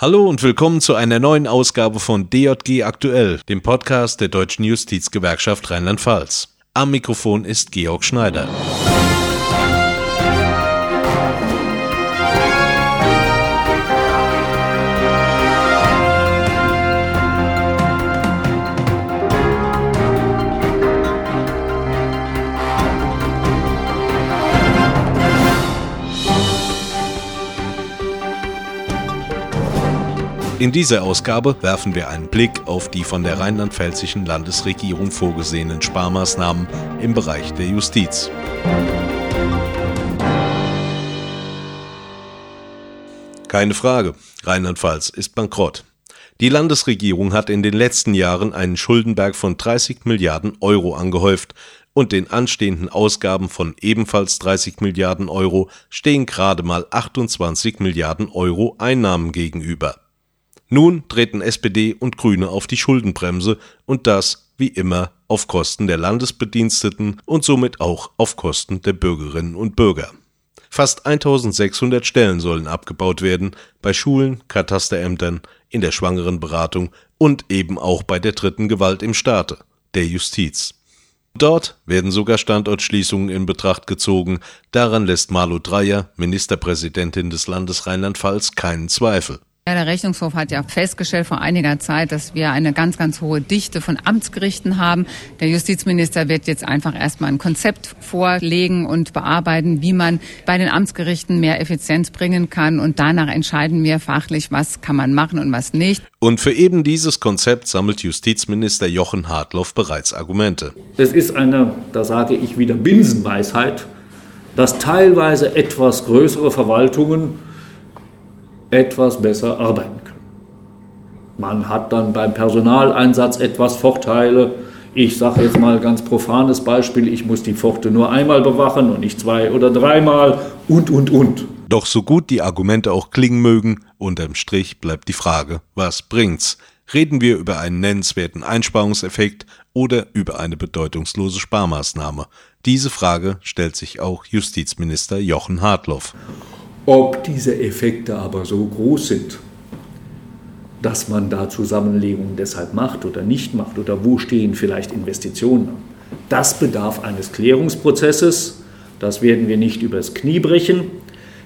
Hallo und willkommen zu einer neuen Ausgabe von DJG Aktuell, dem Podcast der Deutschen Justizgewerkschaft Rheinland-Pfalz. Am Mikrofon ist Georg Schneider. In dieser Ausgabe werfen wir einen Blick auf die von der rheinland-pfälzischen Landesregierung vorgesehenen Sparmaßnahmen im Bereich der Justiz. Keine Frage, Rheinland-Pfalz ist bankrott. Die Landesregierung hat in den letzten Jahren einen Schuldenberg von 30 Milliarden Euro angehäuft und den anstehenden Ausgaben von ebenfalls 30 Milliarden Euro stehen gerade mal 28 Milliarden Euro Einnahmen gegenüber. Nun treten SPD und Grüne auf die Schuldenbremse und das, wie immer, auf Kosten der Landesbediensteten und somit auch auf Kosten der Bürgerinnen und Bürger. Fast 1600 Stellen sollen abgebaut werden bei Schulen, Katasterämtern, in der Schwangerenberatung und eben auch bei der dritten Gewalt im Staate, der Justiz. Dort werden sogar Standortschließungen in Betracht gezogen, daran lässt Malu Dreyer, Ministerpräsidentin des Landes Rheinland-Pfalz, keinen Zweifel. Ja, der Rechnungshof hat ja festgestellt vor einiger Zeit, dass wir eine ganz, ganz hohe Dichte von Amtsgerichten haben. Der Justizminister wird jetzt einfach erstmal ein Konzept vorlegen und bearbeiten, wie man bei den Amtsgerichten mehr Effizienz bringen kann. Und danach entscheiden wir fachlich, was kann man machen und was nicht. Und für eben dieses Konzept sammelt Justizminister Jochen Hartloff bereits Argumente. Es ist eine, da sage ich wieder, Binsenweisheit, dass teilweise etwas größere Verwaltungen etwas besser arbeiten können. Man hat dann beim Personaleinsatz etwas Vorteile. Ich sage jetzt mal ganz profanes Beispiel, ich muss die Pforte nur einmal bewachen und nicht zwei oder dreimal und, und, und. Doch so gut die Argumente auch klingen mögen, unterm Strich bleibt die Frage, was bringt's? Reden wir über einen nennenswerten Einsparungseffekt oder über eine bedeutungslose Sparmaßnahme? Diese Frage stellt sich auch Justizminister Jochen Hartloff. Ob diese Effekte aber so groß sind, dass man da Zusammenlegungen deshalb macht oder nicht macht oder wo stehen vielleicht Investitionen, das bedarf eines Klärungsprozesses. Das werden wir nicht übers Knie brechen.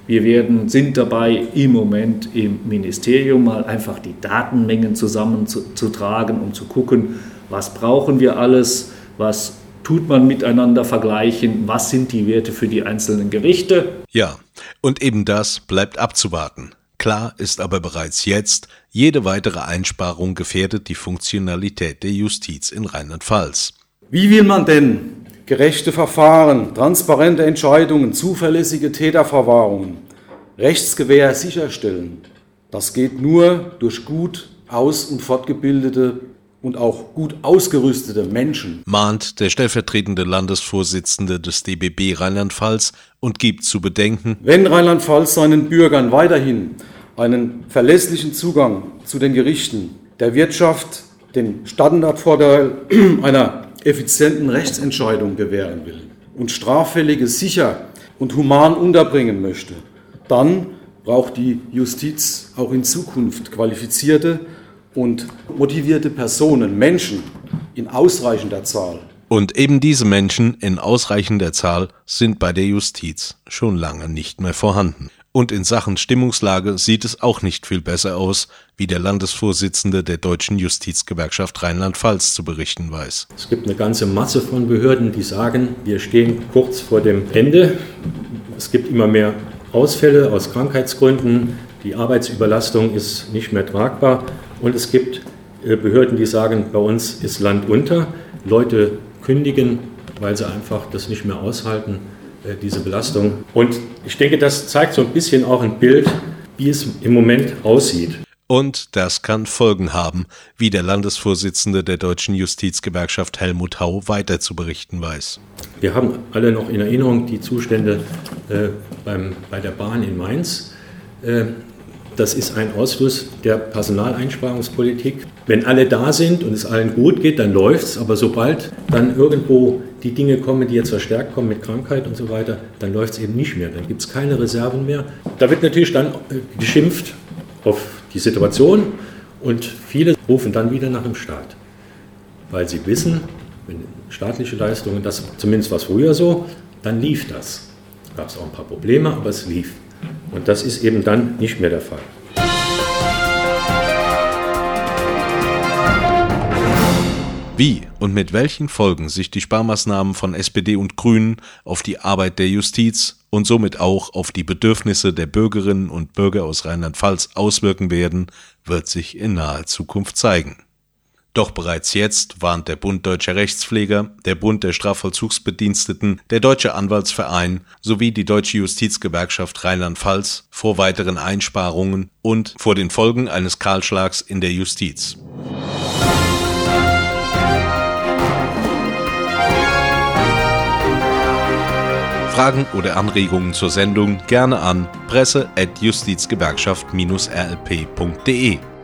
Wir werden, sind dabei im Moment im Ministerium mal einfach die Datenmengen zusammenzutragen, um zu gucken, was brauchen wir alles, was tut man miteinander vergleichen, was sind die Werte für die einzelnen Gerichte. Ja, und eben das bleibt abzuwarten. Klar ist aber bereits jetzt, jede weitere Einsparung gefährdet die Funktionalität der Justiz in Rheinland-Pfalz. Wie will man denn gerechte Verfahren, transparente Entscheidungen, zuverlässige Täterverwahrungen, Rechtsgewähr sicherstellen? Das geht nur durch gut aus- und fortgebildete und auch gut ausgerüstete Menschen. Mahnt der stellvertretende Landesvorsitzende des DBB Rheinland-Pfalz und gibt zu bedenken, wenn Rheinland-Pfalz seinen Bürgern weiterhin einen verlässlichen Zugang zu den Gerichten, der Wirtschaft, den Standardvorteil einer effizienten Rechtsentscheidung gewähren will und Straffällige sicher und human unterbringen möchte, dann braucht die Justiz auch in Zukunft qualifizierte und motivierte Personen, Menschen in ausreichender Zahl. Und eben diese Menschen in ausreichender Zahl sind bei der Justiz schon lange nicht mehr vorhanden. Und in Sachen Stimmungslage sieht es auch nicht viel besser aus, wie der Landesvorsitzende der Deutschen Justizgewerkschaft Rheinland-Pfalz zu berichten weiß. Es gibt eine ganze Masse von Behörden, die sagen, wir stehen kurz vor dem Ende. Es gibt immer mehr Ausfälle aus Krankheitsgründen. Die Arbeitsüberlastung ist nicht mehr tragbar. Und es gibt äh, Behörden, die sagen, bei uns ist Land unter. Leute kündigen, weil sie einfach das nicht mehr aushalten, äh, diese Belastung. Und ich denke, das zeigt so ein bisschen auch ein Bild, wie es im Moment aussieht. Und das kann Folgen haben, wie der Landesvorsitzende der Deutschen Justizgewerkschaft Helmut Hau weiter zu berichten weiß. Wir haben alle noch in Erinnerung die Zustände äh, beim, bei der Bahn in Mainz. Äh, das ist ein Ausfluss der Personaleinsparungspolitik. Wenn alle da sind und es allen gut geht, dann läuft es. Aber sobald dann irgendwo die Dinge kommen, die jetzt verstärkt kommen mit Krankheit und so weiter, dann läuft es eben nicht mehr. Dann gibt es keine Reserven mehr. Da wird natürlich dann äh, geschimpft auf die Situation und viele rufen dann wieder nach dem Staat, weil sie wissen, wenn staatliche Leistungen, das zumindest war es früher so, dann lief das. Gab es auch ein paar Probleme, aber es lief. Und das ist eben dann nicht mehr der Fall. Wie und mit welchen Folgen sich die Sparmaßnahmen von SPD und Grünen auf die Arbeit der Justiz und somit auch auf die Bedürfnisse der Bürgerinnen und Bürger aus Rheinland-Pfalz auswirken werden, wird sich in naher Zukunft zeigen. Doch bereits jetzt warnt der Bund Deutscher Rechtspfleger, der Bund der Strafvollzugsbediensteten, der Deutsche Anwaltsverein sowie die Deutsche Justizgewerkschaft Rheinland-Pfalz vor weiteren Einsparungen und vor den Folgen eines Kahlschlags in der Justiz. Fragen oder Anregungen zur Sendung gerne an presse.justizgewerkschaft-rlp.de.